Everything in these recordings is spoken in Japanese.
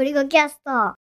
ゴリゴキャスト。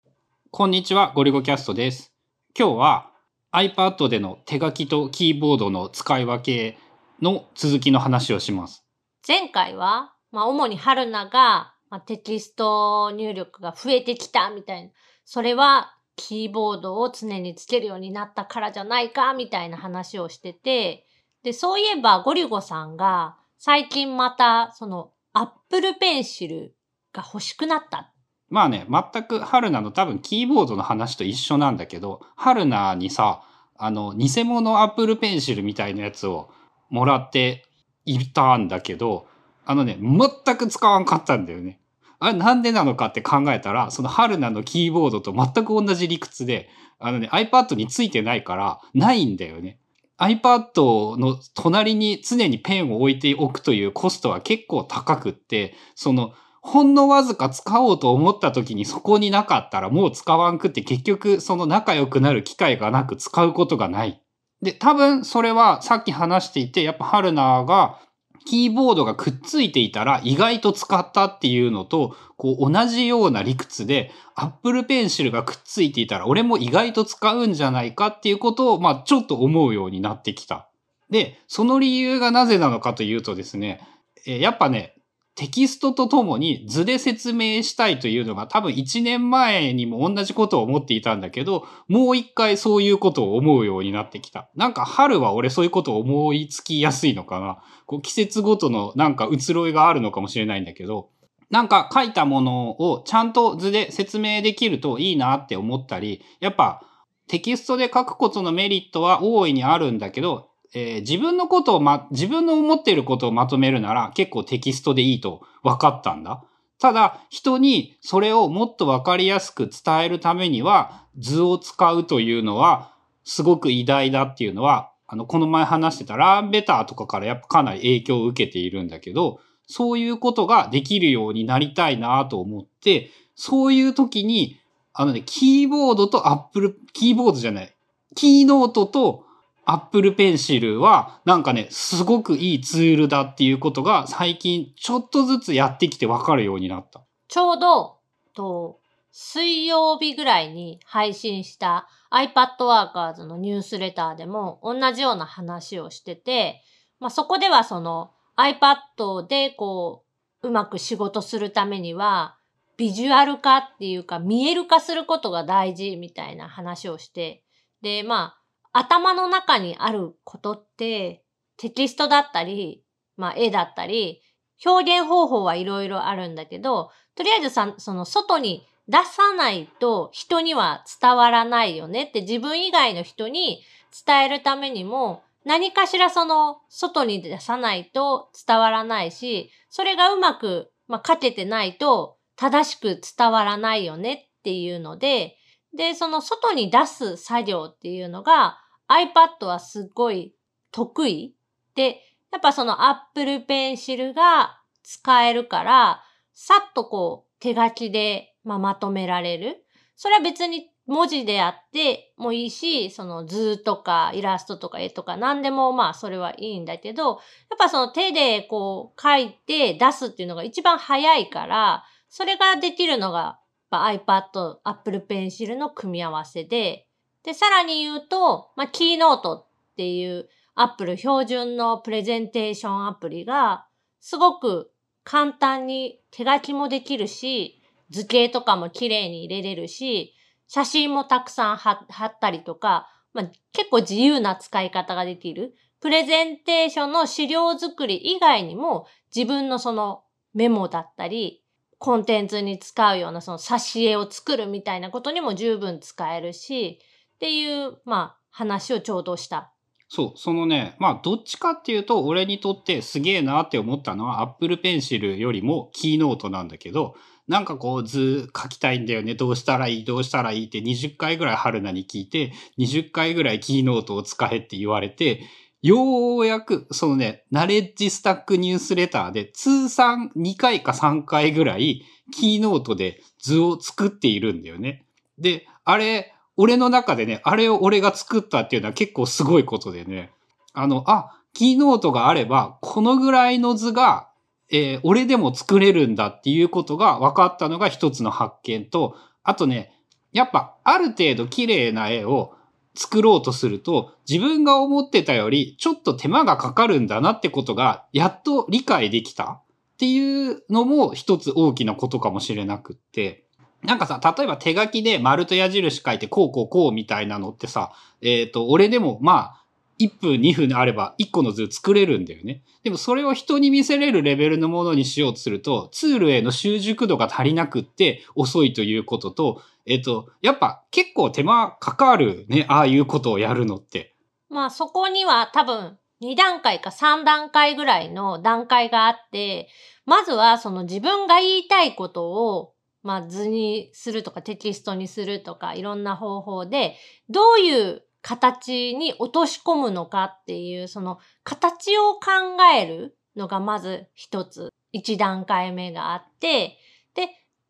こんにちは、ゴリゴキャストです。今日は iPad での手書きとキーボードの使い分けの続きの話をします。前回は、まあ、主に春菜が、まあ、テキスト入力が増えてきたみたいな。それは、キーボードを常につけるようになったからじゃないかみたいな話をしてて、で、そういえばゴリゴさんが、最近また、その、Apple Pencil が欲しくなった。まあね、全く春菜の多分キーボードの話と一緒なんだけど、春菜にさ、あの、偽物 Apple Pencil みたいなやつをもらっていたんだけど、あのね、全く使わんかったんだよね。あれなんでなのかって考えたら、その春菜のキーボードと全く同じ理屈で、あのね、iPad についてないから、ないんだよね。iPad の隣に常にペンを置いておくというコストは結構高くって、その、ほんのわずか使おうと思った時にそこになかったらもう使わんくって結局その仲良くなる機会がなく使うことがない。で、多分それはさっき話していて、やっぱ春菜がキーボードがくっついていたら意外と使ったっていうのと、こう同じような理屈で Apple Pencil がくっついていたら俺も意外と使うんじゃないかっていうことを、まあちょっと思うようになってきた。で、その理由がなぜなのかというとですね、やっぱね、テキストとともに図で説明したいというのが多分1年前にも同じことを思っていたんだけど、もう一回そういうことを思うようになってきた。なんか春は俺そういうことを思いつきやすいのかな。こう季節ごとのなんか移ろいがあるのかもしれないんだけど、なんか書いたものをちゃんと図で説明できるといいなって思ったり、やっぱテキストで書くことのメリットは大いにあるんだけど、えー自分のことをま、自分の思っていることをまとめるなら結構テキストでいいと分かったんだ。ただ、人にそれをもっと分かりやすく伝えるためには、図を使うというのは、すごく偉大だっていうのは、あの、この前話してたラーンベターとかからやっぱかなり影響を受けているんだけど、そういうことができるようになりたいなと思って、そういう時に、あのね、キーボードとアップル、キーボードじゃない、キーノートとアップルペンシルは、なんかね、すごくいいツールだっていうことが最近ちょっとずつやってきてわかるようになった。ちょうど、と、水曜日ぐらいに配信した iPad Workers のニュースレターでも同じような話をしてて、まあ、そこではその iPad でこう、うまく仕事するためには、ビジュアル化っていうか見える化することが大事みたいな話をして、で、まあ、頭の中にあることってテキストだったり、まあ、絵だったり、表現方法はいろいろあるんだけど、とりあえずさ、その外に出さないと人には伝わらないよねって自分以外の人に伝えるためにも何かしらその外に出さないと伝わらないし、それがうまく、まあ、書けてないと正しく伝わらないよねっていうので、で、その外に出す作業っていうのが iPad はすっごい得意で、やっぱその Apple Pencil が使えるから、さっとこう手書きで、まあ、まとめられる。それは別に文字であってもいいし、その図とかイラストとか絵とか何でもまあそれはいいんだけど、やっぱその手でこう書いて出すっていうのが一番早いから、それができるのが iPad、Apple Pencil の組み合わせで、で、さらに言うと、まあ、キーノートっていうアップル標準のプレゼンテーションアプリが、すごく簡単に手書きもできるし、図形とかも綺麗に入れれるし、写真もたくさん貼ったりとか、まあ、結構自由な使い方ができる。プレゼンテーションの資料作り以外にも、自分のそのメモだったり、コンテンツに使うようなその挿絵を作るみたいなことにも十分使えるし、っていう、まあ、話をちょうどした。そう、そのね、まあ、どっちかっていうと、俺にとってすげえなって思ったのは、Apple Pencil よりもキーノートなんだけど、なんかこう図書きたいんだよね。どうしたらいいどうしたらいいって20回ぐらい春菜に聞いて、20回ぐらいキーノートを使えって言われて、ようやく、そのね、ナレッジスタックニュースレターで通算2回か3回ぐらいキーノートで図を作っているんだよね。で、あれ、俺の中でね、あれを俺が作ったっていうのは結構すごいことでね。あの、あ、キーノートがあれば、このぐらいの図がえー俺でも作れるんだっていうことが分かったのが一つの発見と、あとね、やっぱある程度綺麗な絵を作ろうとすると、自分が思ってたよりちょっと手間がかかるんだなってことが、やっと理解できたっていうのも一つ大きなことかもしれなくって、なんかさ、例えば手書きで丸と矢印書いてこうこうこうみたいなのってさ、えっ、と、俺でもまあ、1分2分あれば1個の図作れるんだよね。でもそれを人に見せれるレベルのものにしようとすると、ツールへの習熟度が足りなくって遅いということと、えっ、と、やっぱ結構手間かかるね、ああいうことをやるのって。まあそこには多分2段階か3段階ぐらいの段階があって、まずはその自分が言いたいことを、まあ図にするとかテキストにするとかいろんな方法で、どういう形に落とし込むのかっていう、その形を考えるのがまず一つ、一段階目があって、で、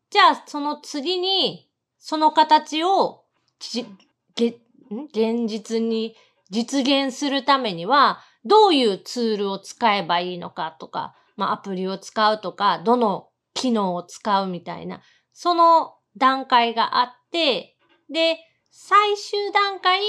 じゃあその次に、その形をじげ現実に実現するためには、どういうツールを使えばいいのかとか、まあアプリを使うとか、どの機能を使うみたいな、その段階があって、で、最終段階、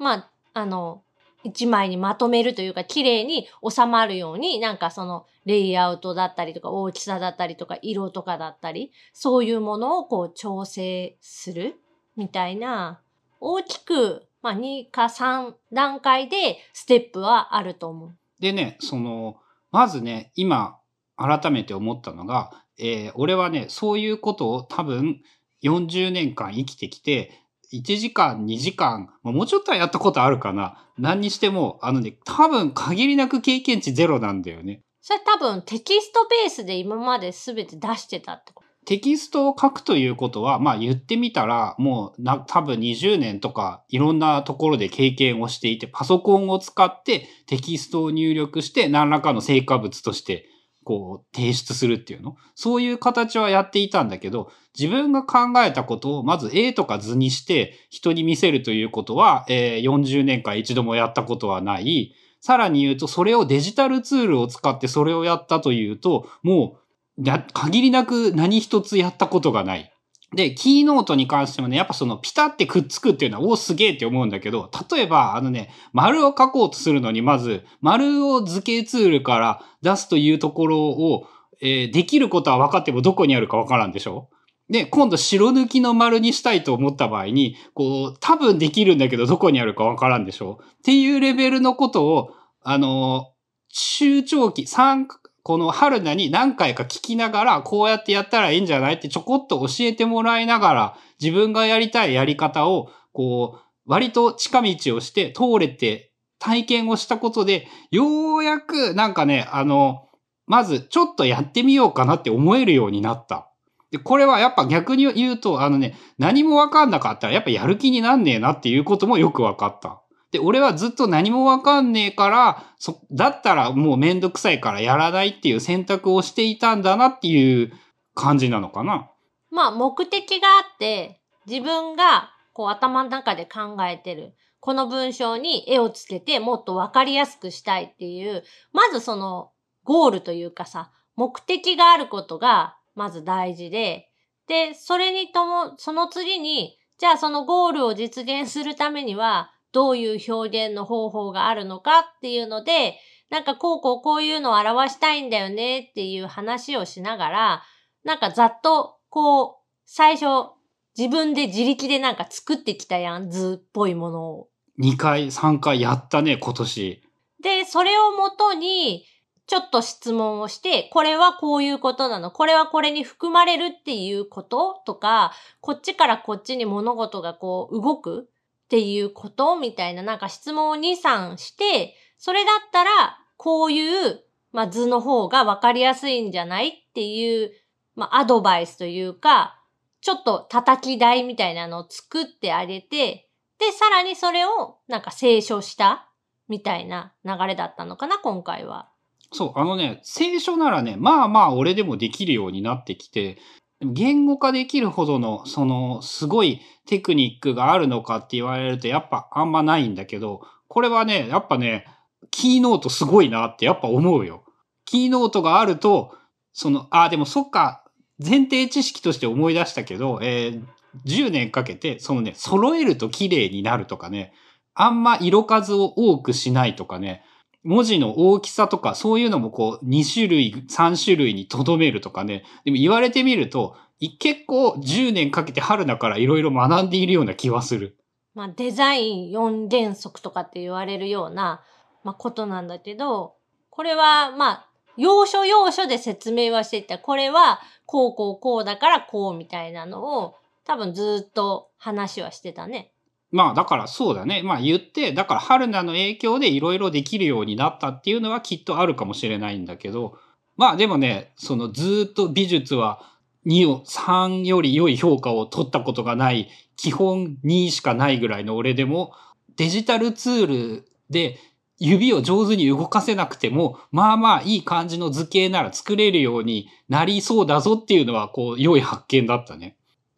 まあ、あの、一枚にまとめるというか、綺麗に収まるように、なんかその、レイアウトだったりとか、大きさだったりとか、色とかだったり、そういうものをこう調整するみたいな、大きく、まあ2か3段階でステップはあると思う。でね、その、まずね、今、改めて思ったのが、えー俺はね、そういうことを多分40年間生きてきて、1時間、2時間、まあもうちょっとはやったことあるかな。何にしても、あのね、多分限りなく経験値ゼロなんだよね。それ多分テキストベースで今まで全て出してたってこと？テキストを書くということは、まあ言ってみたら、もうな、多分20年とかいろんなところで経験をしていて、パソコンを使ってテキストを入力して何らかの成果物として、こう、提出するっていうの？そういう形はやっていたんだけど、自分が考えたことをまず絵とか図にして人に見せるということは、えー40年間一度もやったことはない。さらに言うと、それをデジタルツールを使ってそれをやったというと、もう、限りなく何一つやったことがない。で、キーノートに関してもね、やっぱそのピタってくっつくっていうのは、おお、すげえって思うんだけど、例えば、あのね、丸を書こうとするのに、まず、丸を図形ツールから出すというところを、えーできることは分かってもどこにあるか分からんでしょ？で、今度白抜きの丸にしたいと思った場合に、こう、多分できるんだけどどこにあるか分からんでしょ？っていうレベルのことを、あの中長期、三この春菜に何回か聞きながら、こうやってやったらいいんじゃないってちょこっと教えてもらいながら、自分がやりたいやり方を、こう、割と近道をして通れて体験をしたことで、ようやくなんかね、あの、まずちょっとやってみようかなって思えるようになった。で、これはやっぱ逆に言うと、あのね、何もわかんなかったらやっぱやる気になんねえなっていうこともよくわかった。で、俺はずっと何もわかんねえから、そ、だったらもうめんどくさいからやらないっていう選択をしていたんだなっていう感じなのかな。まあ目的があって、自分がこう頭の中で考えてる。この文章に絵をつけてもっとわかりやすくしたいっていう、まずそのゴールというかさ、目的があることがまず大事で、で、それにとも、その次に、じゃあそのゴールを実現するためには、どういう表現の方法があるのかっていうので、なんかこうこうこういうのを表したいんだよねっていう話をしながら、なんかざっとこう、最初自分で自力でなんか作ってきたやん、図っぽいものを。2回、3回やったね、今年。で、それをもとに、ちょっと質問をして、これはこういうことなのこれはこれに含まれるっていうこととか、こっちからこっちに物事がこう動くっていうことみたいななんか質問を2、3して、それだったら、こういう、まあ、図の方がわかりやすいんじゃないっていう、まあ、アドバイスというか、ちょっと叩き台みたいなのを作ってあげて、で、さらにそれをなんか清書したみたいな流れだったのかな、今回は。そう、あのね、聖書ならね、まあまあ俺でもできるようになってきて、言語化できるほどの、その、すごいテクニックがあるのかって言われると、やっぱあんまないんだけど、これはね、やっぱね、キーノートすごいなってやっぱ思うよ。キーノートがあると、その、あ、でもそっか、前提知識として思い出したけど、えー10年かけて、そのね、揃えると綺麗になるとかね、あんま色数を多くしないとかね、文字の大きさとか、そういうのもこう、2種類、3種類にとどめるとかね。でも言われてみると、結構10年かけて春だからいろいろ学んでいるような気はする。まあ、デザイン4原則とかって言われるような、まあ、ことなんだけど、これは、まあ、要所要所で説明はしていた。これは、こうこうこうだからこうみたいなのを、多分ずっと話はしてたね。まあだからそうだね。まあ言って、だから春菜の影響でいろいろできるようになったっていうのはきっとあるかもしれないんだけど、まあでもね、そのずっと美術は2を3より良い評価を取ったことがない、基本2しかないぐらいの俺でも、デジタルツールで指を上手に動かせなくても、まあまあいい感じの図形なら作れるようになりそうだぞっていうのは、こう、良い発見だったね。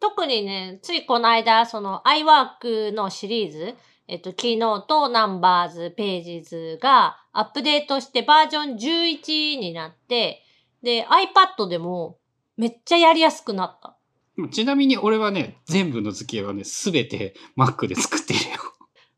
特にね、ついこの間、その iWork のシリーズ、えっと、キーノート、ナンバーズ、ページズがアップデートしてバージョン11になって、で、iPad でもめっちゃやりやすくなった。ちなみに俺はね、全部の図形はね、すべて Mac で作っているよ。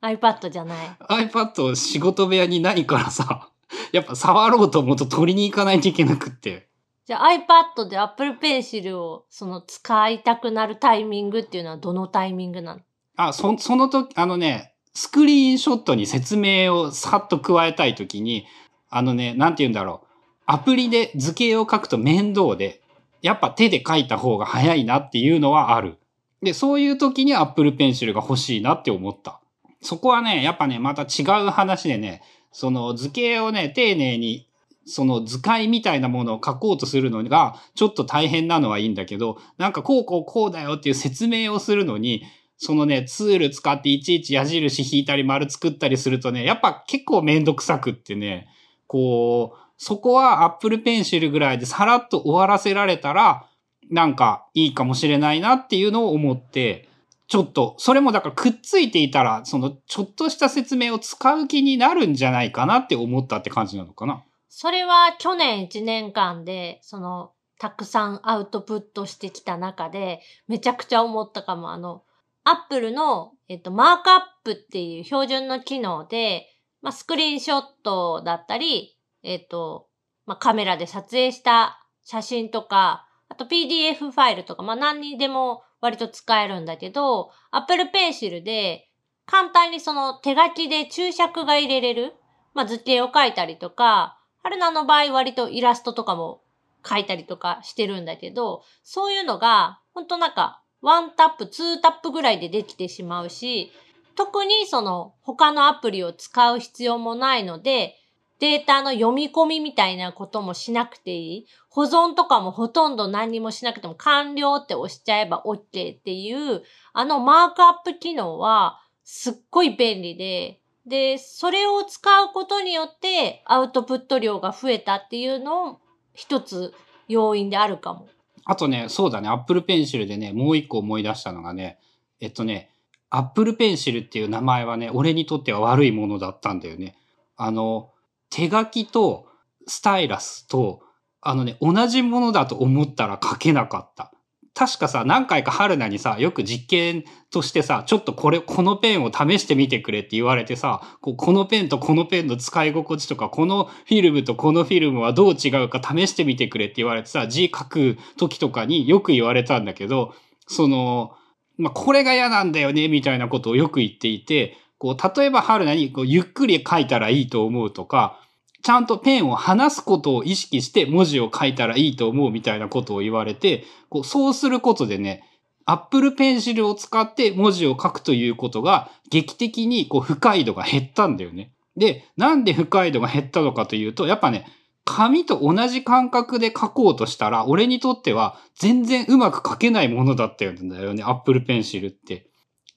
iPad じゃない。iPad を仕事部屋にないからさ、やっぱ触ろうと思うと取りに行かないといけなくって。じゃあ iPad で Apple Pencil をその使いたくなるタイミングっていうのはどのタイミングなの？あ、そ、その時、あのね、スクリーンショットに説明をさっと加えたい時に、あのね、なんて言うんだろう。アプリで図形を書くと面倒で、やっぱ手で書いた方が早いなっていうのはある。で、そういう時に Apple Pencil が欲しいなって思った。そこはね、やっぱね、また違う話でね、その図形をね、丁寧に、その図解みたいなものを書こうとするのが、ちょっと大変なのはいいんだけど、なんかこうこうこうだよっていう説明をするのに、そのね、ツール使っていちいち矢印引いたり丸作ったりするとね、やっぱ結構めんどくさくってね、こう、そこは Apple Pencil ぐらいでさらっと終わらせられたら、なんかいいかもしれないなっていうのを思って、ちょっと、それもだからくっついていたら、そのちょっとした説明を使う気になるんじゃないかなって思ったって感じなのかな。それは去年1年間で、その、たくさんアウトプットしてきた中で、めちゃくちゃ思ったかも。あの、Apple の、えっと、マークアップっていう標準の機能で、まあ、スクリーンショットだったり、えっと、まあ、カメラで撮影した写真とか、あと PDF ファイルとか、まあ、何にでも割と使えるんだけど、Apple Pencil で簡単にその手書きで注釈が入れれる。まあ、図形を書いたりとか、春菜の場合割とイラストとかも書いたりとかしてるんだけど、そういうのが、ほんとなんか、ワンタップ、ツータップぐらいでできてしまうし、特にその他のアプリを使う必要もないので、データの読み込みみたいなこともしなくていい。保存とかもほとんど何もしなくても完了って押しちゃえば OK っていう、あのマークアップ機能はすっごい便利で、で、それを使うことによってアウトプット量が増えたっていうのを一つ要因であるかも。あとね、そうだね、Apple Pencil でね、もう一個思い出したのがね、えっとね、Apple Pencil っていう名前はね、俺にとっては悪いものだったんだよね。あの、手書きとスタイラスと、あのね、同じものだと思ったら書けなかった。確かさ、何回か春菜にさ、よく実験としてさ、ちょっとこれ、このペンを試してみてくれって言われてさ、ここのペンとこのペンの使い心地とか、このフィルムとこのフィルムはどう違うか試してみてくれって言われてさ、字書く時とかによく言われたんだけど、その、まあ、これが嫌なんだよね、みたいなことをよく言っていて、こう、例えば春菜にこうゆっくり書いたらいいと思うとか、ちゃんとペンを離すことを意識して文字を書いたらいいと思うみたいなことを言われて、こうそうすることでね、Apple Pencil を使って文字を書くということが劇的にこう不快度が減ったんだよね。で、なんで不快度が減ったのかというと、やっぱね、紙と同じ感覚で書こうとしたら、俺にとっては全然うまく書けないものだったんだよね、Apple Pencil って。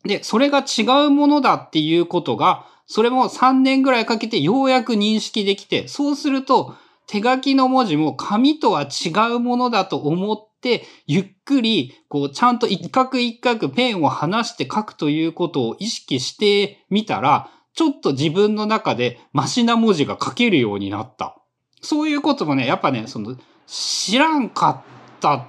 で、それが違うものだっていうことが、それも3年ぐらいかけてようやく認識できて、そうすると手書きの文字も紙とは違うものだと思って、ゆっくり、こう、ちゃんと一画一画ペンを離して書くということを意識してみたら、ちょっと自分の中でマシな文字が書けるようになった。そういうこともね、やっぱね、その、知らんかった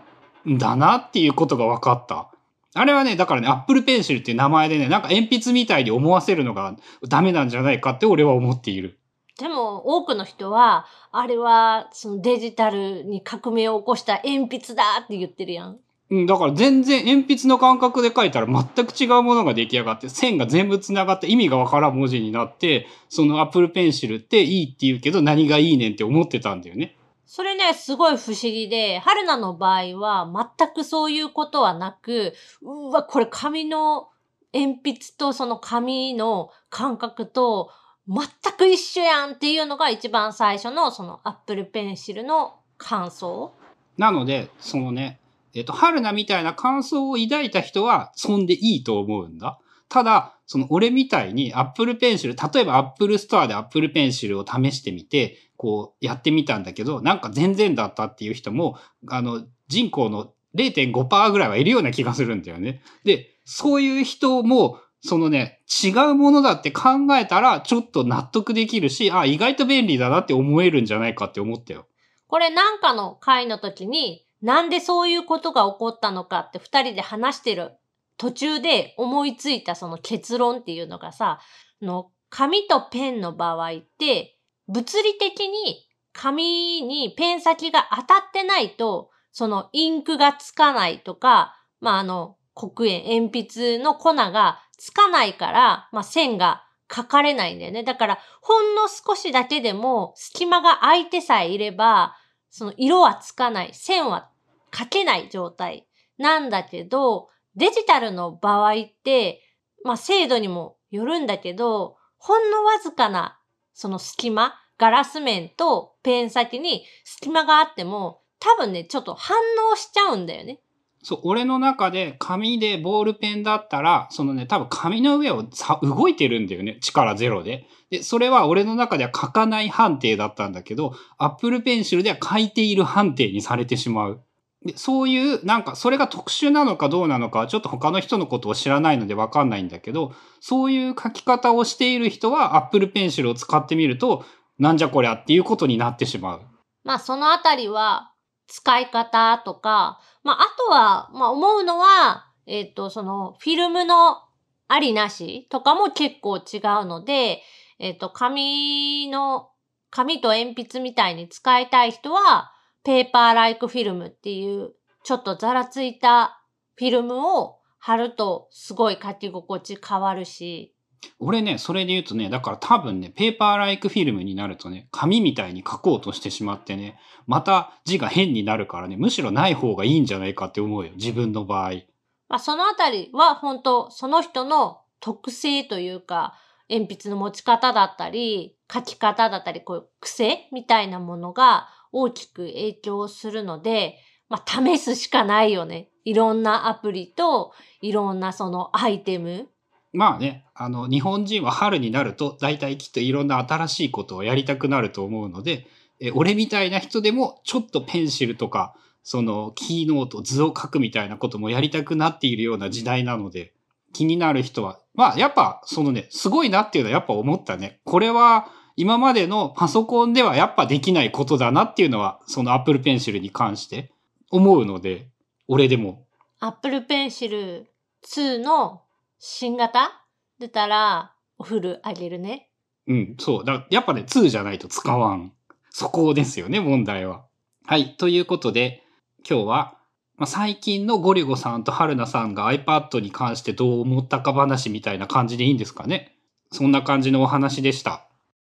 んだなっていうことが分かった。あれはね、だからね、Apple Pencil っていう名前でね、なんか鉛筆みたいに思わせるのがダメなんじゃないかって俺は思っている。でも、多くの人は、あれは、そのデジタルに革命を起こした鉛筆だって言ってるやん。うん、だから全然鉛筆の感覚で書いたら全く違うものが出来上がって、線が全部繋がって意味がわからん文字になって、その Apple Pencil っていいって言うけど何がいいねんって思ってたんだよね。それね、すごい不思議で、春菜の場合は全くそういうことはなく、うわ、これ紙の鉛筆とその紙の感覚と全く一緒やんっていうのが一番最初のその Apple Pencil の感想。なので、そのね、えっ、と、春菜みたいな感想を抱いた人は、そんでいいと思うんだ。ただ、その俺みたいに Apple Pencil、例えば Apple Store で Apple Pencil を試してみて、こうやってみたんだけど、なんか全然だったっていう人も、あの、人口の0.5%ぐらいはいるような気がするんだよね。で、そういう人も、そのね、違うものだって考えたら、ちょっと納得できるし、あ、意外と便利だなって思えるんじゃないかって思ったよ。これなんかの回の時に、なんでそういうことが起こったのかって二人で話してる途中で思いついたその結論っていうのがさ、あの紙とペンの場合って、物理的に紙にペン先が当たってないと、そのインクがつかないとか、まあ、あの、黒鉛、鉛筆の粉がつかないから、まあ、線が書かれないんだよね。だから、ほんの少しだけでも隙間が空いてさえいれば、その色はつかない、線は書けない状態なんだけど、デジタルの場合って、まあ、精度にもよるんだけど、ほんのわずかな、その隙間、ガラス面とペン先に隙間があっても、多分ね、ちょっと反応しちゃうんだよね。そう、俺の中で紙でボールペンだったら、そのね、多分紙の上をさ動いてるんだよね。力ゼロで。で、それは俺の中では書かない判定だったんだけど、Apple Pencil では書いている判定にされてしまう。で、そういう、なんか、それが特殊なのかどうなのか、ちょっと他の人のことを知らないのでわかんないんだけど、そういう書き方をしている人は Apple Pencil を使ってみると、なんじゃこりゃっていうことになってしまう。まあ、そのあたりは、使い方とか、まあ、あとは、まあ、思うのは、えっ、と、その、フィルムのありなしとかも結構違うので、えっ、と、紙の、紙と鉛筆みたいに使いたい人は、ペーパーライクフィルムっていう、ちょっとざらついたフィルムを貼るとすごい書き心地変わるし、俺ね、それで言うとね、だから多分ね、ペーパーライクフィルムになるとね、紙みたいに書こうとしてしまってね、また字が変になるからね、むしろない方がいいんじゃないかって思うよ、自分の場合。まあ、そのあたりは本当その人の特性というか、鉛筆の持ち方だったり、書き方だったり、こういう癖みたいなものが大きく影響するので、まあ、試すしかないよね。いろんなアプリと、いろんなそのアイテム。まあね、あの、日本人は春になると、大体きっといろんな新しいことをやりたくなると思うので、え俺みたいな人でも、ちょっとペンシルとか、その、キーノート、図を書くみたいなこともやりたくなっているような時代なので、気になる人は、まあ、やっぱ、そのね、すごいなっていうのはやっぱ思ったね。これは、今までのパソコンではやっぱできないことだなっていうのは、その Apple Pencil に関して思うので、俺でも。Apple Pencil 2の新型出たら、お風呂あげるね。うん、そう。だやっぱね、2じゃないと使わん。そこですよね、問題は。はい。ということで、今日は、まあ、最近のゴリゴさんと春菜さんが iPad に関してどう思ったか話みたいな感じでいいんですかね。そんな感じのお話でした。